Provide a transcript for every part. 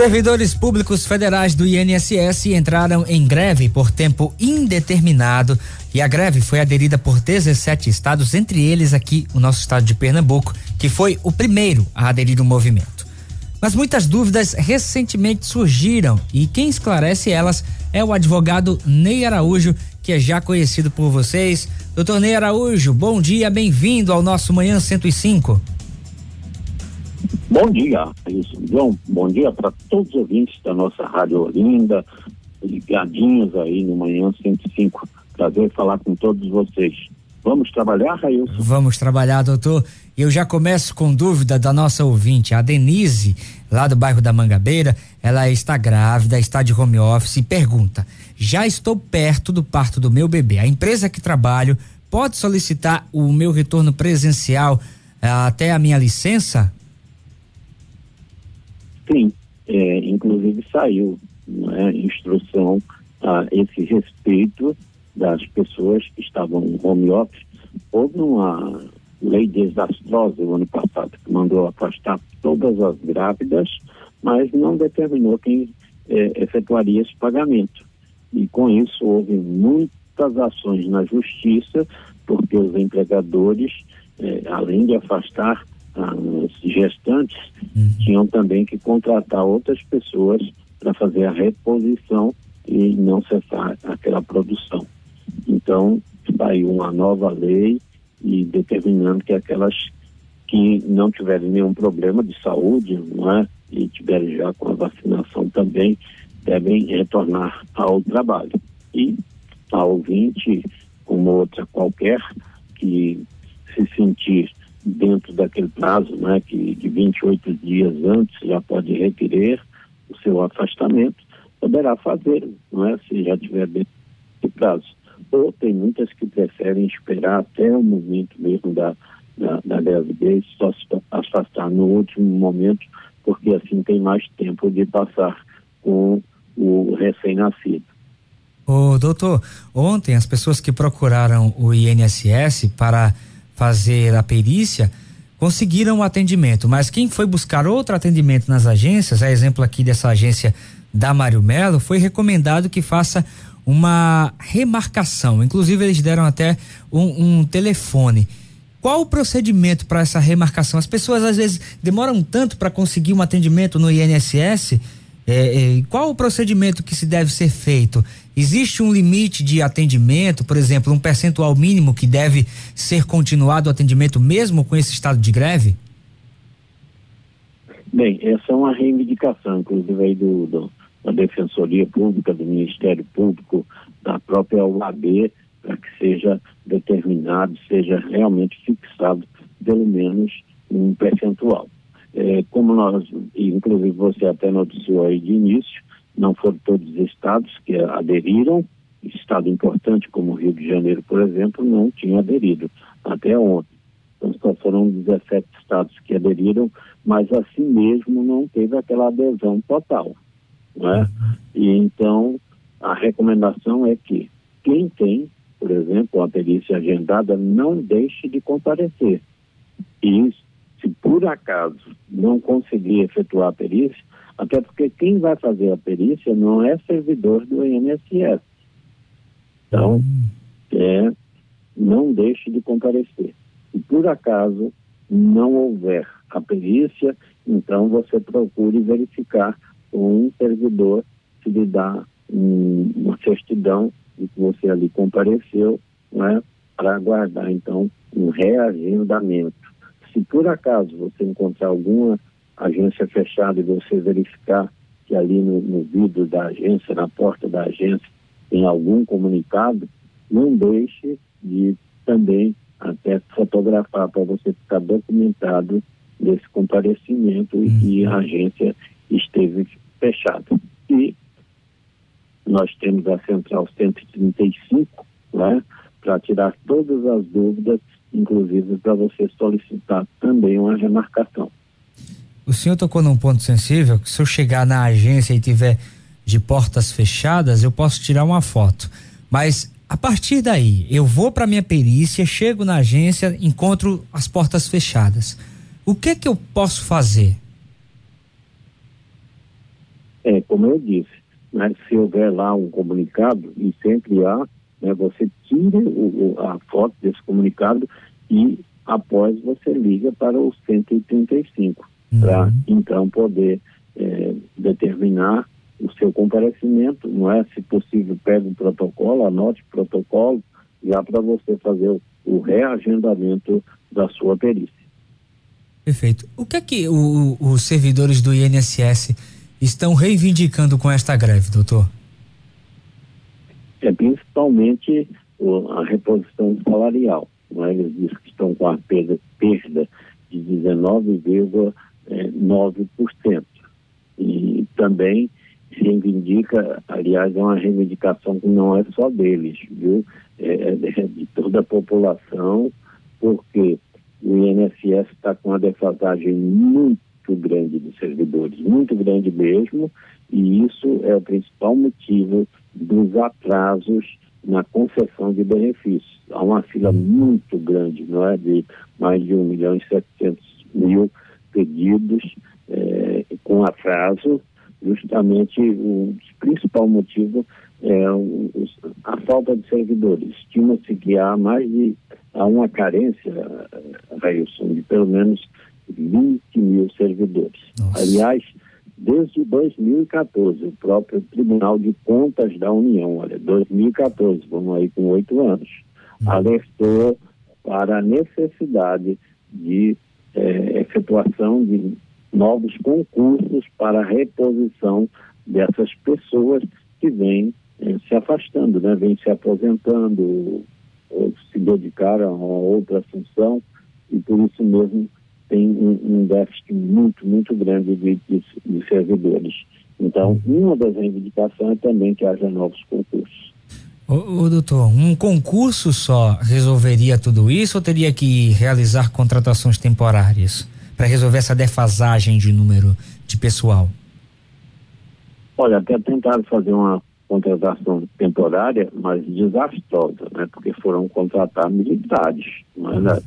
Servidores públicos federais do INSS entraram em greve por tempo indeterminado e a greve foi aderida por 17 estados, entre eles aqui o nosso estado de Pernambuco, que foi o primeiro a aderir ao movimento. Mas muitas dúvidas recentemente surgiram e quem esclarece elas é o advogado Ney Araújo, que é já conhecido por vocês. Doutor Ney Araújo, bom dia, bem-vindo ao nosso Manhã 105. Bom dia, João. Bom dia para todos os ouvintes da nossa Rádio Olinda, ligadinhos aí no Manhã 105. Prazer falar com todos vocês. Vamos trabalhar, Railson? Vamos trabalhar, doutor. Eu já começo com dúvida da nossa ouvinte, a Denise, lá do bairro da Mangabeira. Ela está grávida, está de home office e pergunta: já estou perto do parto do meu bebê. A empresa que trabalho pode solicitar o meu retorno presencial eh, até a minha licença? Sim, é, inclusive saiu né, instrução a esse respeito das pessoas que estavam em home office. Houve uma lei desastrosa no ano passado que mandou afastar todas as grávidas, mas não determinou quem é, efetuaria esse pagamento. E com isso houve muitas ações na justiça, porque os empregadores, é, além de afastar as gestantes uhum. tinham também que contratar outras pessoas para fazer a reposição e não cessar aquela produção. Então, saiu uma nova lei e determinando que aquelas que não tiverem nenhum problema de saúde, não é? E tiverem já com a vacinação também, devem retornar ao trabalho. E a ouvinte, como outra qualquer, que se sentir dentro daquele prazo, né, que de 28 dias antes já pode requerer o seu afastamento, poderá fazer, não é, se já tiver dentro desse prazo. Ou tem muitas que preferem esperar até o momento mesmo da, da, da gravidez, só se afastar no último momento, porque assim tem mais tempo de passar com o recém-nascido. Ô, doutor, ontem as pessoas que procuraram o INSS para fazer a perícia conseguiram o atendimento, mas quem foi buscar outro atendimento nas agências, a exemplo aqui dessa agência da Mário Melo, foi recomendado que faça uma remarcação. Inclusive, eles deram até um, um telefone. Qual o procedimento para essa remarcação? As pessoas às vezes demoram tanto para conseguir um atendimento no INSS. É, é, qual o procedimento que se deve ser feito? Existe um limite de atendimento, por exemplo, um percentual mínimo que deve ser continuado o atendimento mesmo com esse estado de greve? Bem, essa é uma reivindicação, inclusive aí do, do da Defensoria Pública, do Ministério Público, da própria UAB, para que seja determinado, seja realmente fixado pelo menos um percentual. É, como nós, inclusive você até noticiou aí de início, não foram todos os estados que aderiram, estado importante como o Rio de Janeiro, por exemplo, não tinha aderido até ontem. Então só foram 17 estados que aderiram, mas assim mesmo não teve aquela adesão total. Né? E então a recomendação é que quem tem, por exemplo, a perícia agendada, não deixe de comparecer. E se por acaso não conseguir efetuar a perícia, até porque quem vai fazer a perícia não é servidor do INSS. Então, é, não deixe de comparecer. Se por acaso não houver a perícia, então você procure verificar com um servidor se lhe dá um, uma certidão de que você ali compareceu, né, para aguardar então um reagendamento. Se por acaso você encontrar alguma agência fechada e você verificar que ali no, no vidro da agência, na porta da agência, tem algum comunicado, não deixe de também até fotografar para você ficar documentado desse comparecimento uhum. e que a agência esteve fechada. E nós temos a Central 135, né, para tirar todas as dúvidas, inclusive para você solicitar também uma remarcação. O senhor tocou num ponto sensível, que se eu chegar na agência e tiver de portas fechadas, eu posso tirar uma foto. Mas a partir daí, eu vou para minha perícia, chego na agência, encontro as portas fechadas. O que que eu posso fazer? É, como eu disse, né, se houver lá um comunicado, e sempre há, né, você tira o, a foto desse comunicado e após você liga para o 135 uhum. para então poder é, determinar o seu comparecimento, não é? Se possível, pega o protocolo, anote o protocolo, já para você fazer o, o, reagendamento da sua perícia. Perfeito. O que é que o, os servidores do INSS estão reivindicando com esta greve, doutor? É principalmente a reposição salarial. É? Eles dizem que estão com a perda, perda de 19,9%. E também reivindica, aliás, é uma reivindicação que não é só deles, viu? É, é, de toda a população, porque o INSS está com uma defasagem muito grande de servidores, muito grande mesmo, e isso é o principal motivo dos atrasos na concessão de benefícios. Há uma fila muito grande, não é? De mais de 1 milhão e 700 mil pedidos é, com atraso, justamente o principal motivo é a falta de servidores. Estima-se que há mais de há uma carência, Railson, de pelo menos 20 mil servidores. Nossa. Aliás, desde 2014, o próprio Tribunal de Contas da União, olha, 2014, vamos aí com oito anos, hum. alertou para a necessidade de é, efetuação de novos concursos para a reposição dessas pessoas que vêm é, se afastando, né? vêm se aposentando, ou se dedicaram a outra função, e por isso mesmo tem um, um déficit muito, muito grande de, de, de, servidores. Então, uma das reivindicações é também que haja novos concursos. Ô, ô, doutor, um concurso só resolveria tudo isso ou teria que realizar contratações temporárias para resolver essa defasagem de número de pessoal? Olha, até tentaram fazer uma contratação temporária, mas desastrosa, né? Porque foram contratar militares, né?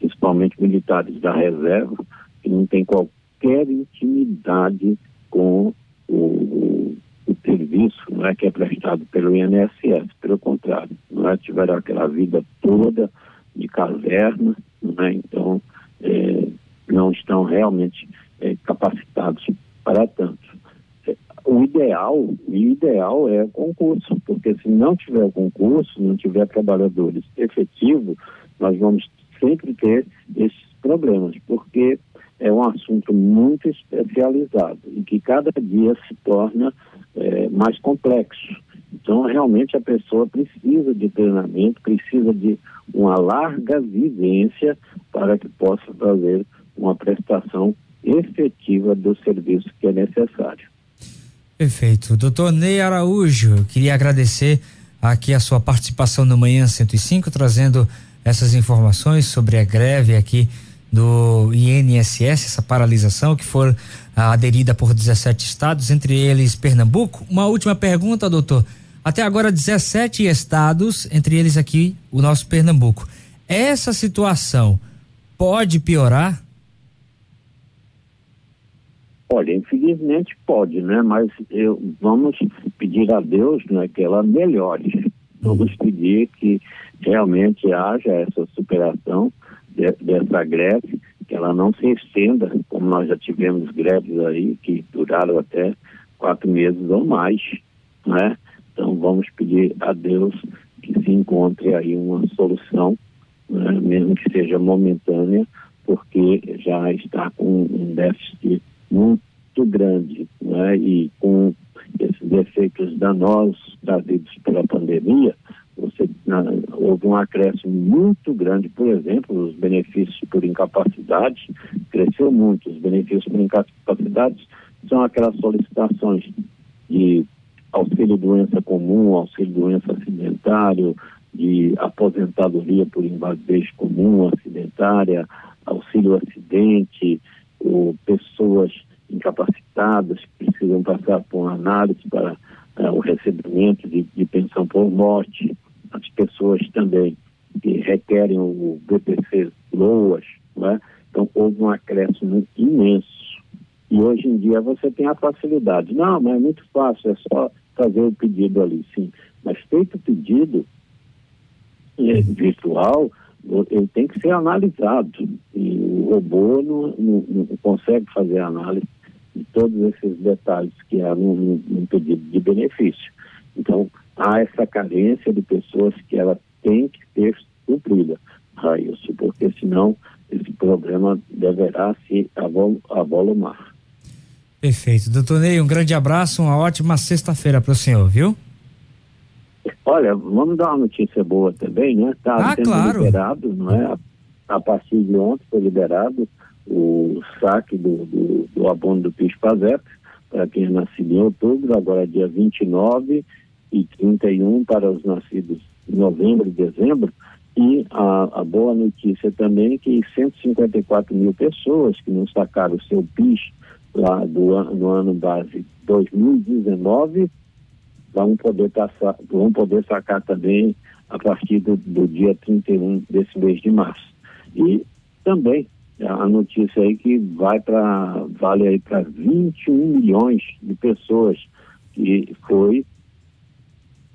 Principalmente militares da reserva, que não tem qualquer intimidade com o, o, o serviço não é, que é prestado pelo INSS, pelo contrário, não é, tiveram aquela vida toda de caverna, não é, então é, não estão realmente é, capacitados para tanto. O ideal, o ideal é concurso, porque se não tiver concurso, não tiver trabalhadores efetivos, nós vamos sempre ter esses problemas, porque é um assunto muito especializado e que cada dia se torna é, mais complexo. Então, realmente, a pessoa precisa de treinamento, precisa de uma larga vivência para que possa fazer uma prestação efetiva do serviço que é necessário. Perfeito. Doutor Ney Araújo, queria agradecer aqui a sua participação no Manhã 105, trazendo essas informações sobre a greve aqui do INSS, essa paralisação que for ah, aderida por 17 estados, entre eles Pernambuco. Uma última pergunta, doutor. Até agora 17 estados, entre eles aqui o nosso Pernambuco. Essa situação pode piorar? Olha, infelizmente pode, né? Mas eu, vamos pedir a Deus né, que ela melhore. Vamos pedir que realmente haja essa superação de, dessa greve, que ela não se estenda, como nós já tivemos greves aí que duraram até quatro meses ou mais, né? Então vamos pedir a Deus que se encontre aí uma solução, né? mesmo que seja momentânea, porque já está com um déficit muito grande, né? E com esses efeitos danosos trazidos pela pandemia, você, na, houve um acréscimo muito grande, por exemplo, os benefícios por incapacidade, cresceu muito. Os benefícios por incapacidade são aquelas solicitações de auxílio doença comum, auxílio doença acidentário, de aposentadoria por invalidez comum, acidentária, auxílio acidente, ou pessoas incapacitadas que precisam passar por uma análise para uh, o recebimento de, de, pensão por morte, as pessoas também que requerem o BPC LOAS, né? então houve um acréscimo imenso. E hoje em dia você tem a facilidade. Não, mas é muito fácil, é só fazer o pedido ali, sim. Mas feito o pedido é, virtual, ele tem que ser analisado. E o robô não, não, não consegue fazer análise de todos esses detalhes que há num, num pedido de benefício. Então, há essa carência de pessoas que ela tem que ser cumprida, Railson, porque senão esse problema deverá se avolumar. Perfeito. Doutor Ney, um grande abraço, uma ótima sexta-feira para o senhor, viu? Olha, vamos dar uma notícia boa também, né? Está ah, sendo claro. liberado, não é? A partir de ontem foi liberado o saque do, do, do abono do PIS PASEP, para quem é nascido em outubro, agora é dia 29 e 31 para os nascidos em novembro e dezembro. E a, a boa notícia também é que 154 mil pessoas que não sacaram o seu PIS lá do, do ano base 2019 vão poder, passar, vão poder sacar também a partir do, do dia 31 desse mês de março. E também a notícia aí que vai para vale aí para 21 milhões de pessoas que foi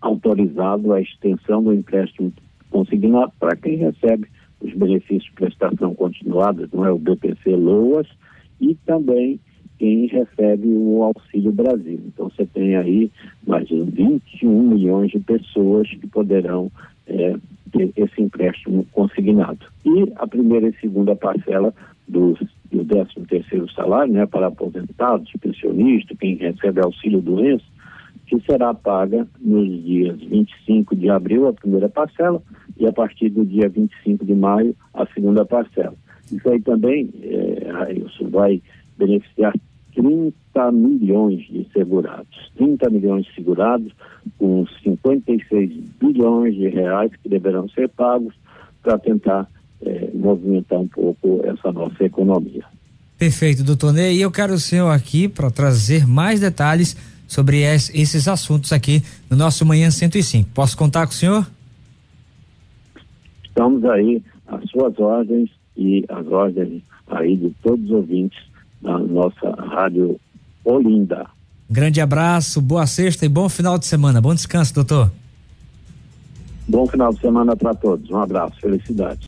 autorizado a extensão do empréstimo consignado para quem recebe os benefícios de prestação continuada, não é o BPC Loas e também quem recebe o Auxílio Brasil. Então você tem aí mais de 21 milhões de pessoas que poderão é, ter esse empréstimo consignado. E a primeira e segunda parcela dos, do 13 terceiro salário, né, para aposentados, pensionistas, quem recebe auxílio doença, que será paga nos dias 25 de abril a primeira parcela e a partir do dia 25 de maio a segunda parcela. Isso aí também, é, isso vai beneficiar 30 milhões de segurados. 30 milhões de segurados com 56 bilhões de reais que deverão ser pagos para tentar é, movimentar um pouco essa nossa economia. Perfeito, doutor Ney. E eu quero o senhor aqui para trazer mais detalhes sobre esses assuntos aqui no nosso Manhã 105. Posso contar com o senhor? Estamos aí às suas ordens e as ordens aí de todos os ouvintes da nossa rádio Olinda. Grande abraço, boa sexta e bom final de semana. Bom descanso, doutor. Bom final de semana para todos. Um abraço, felicidades.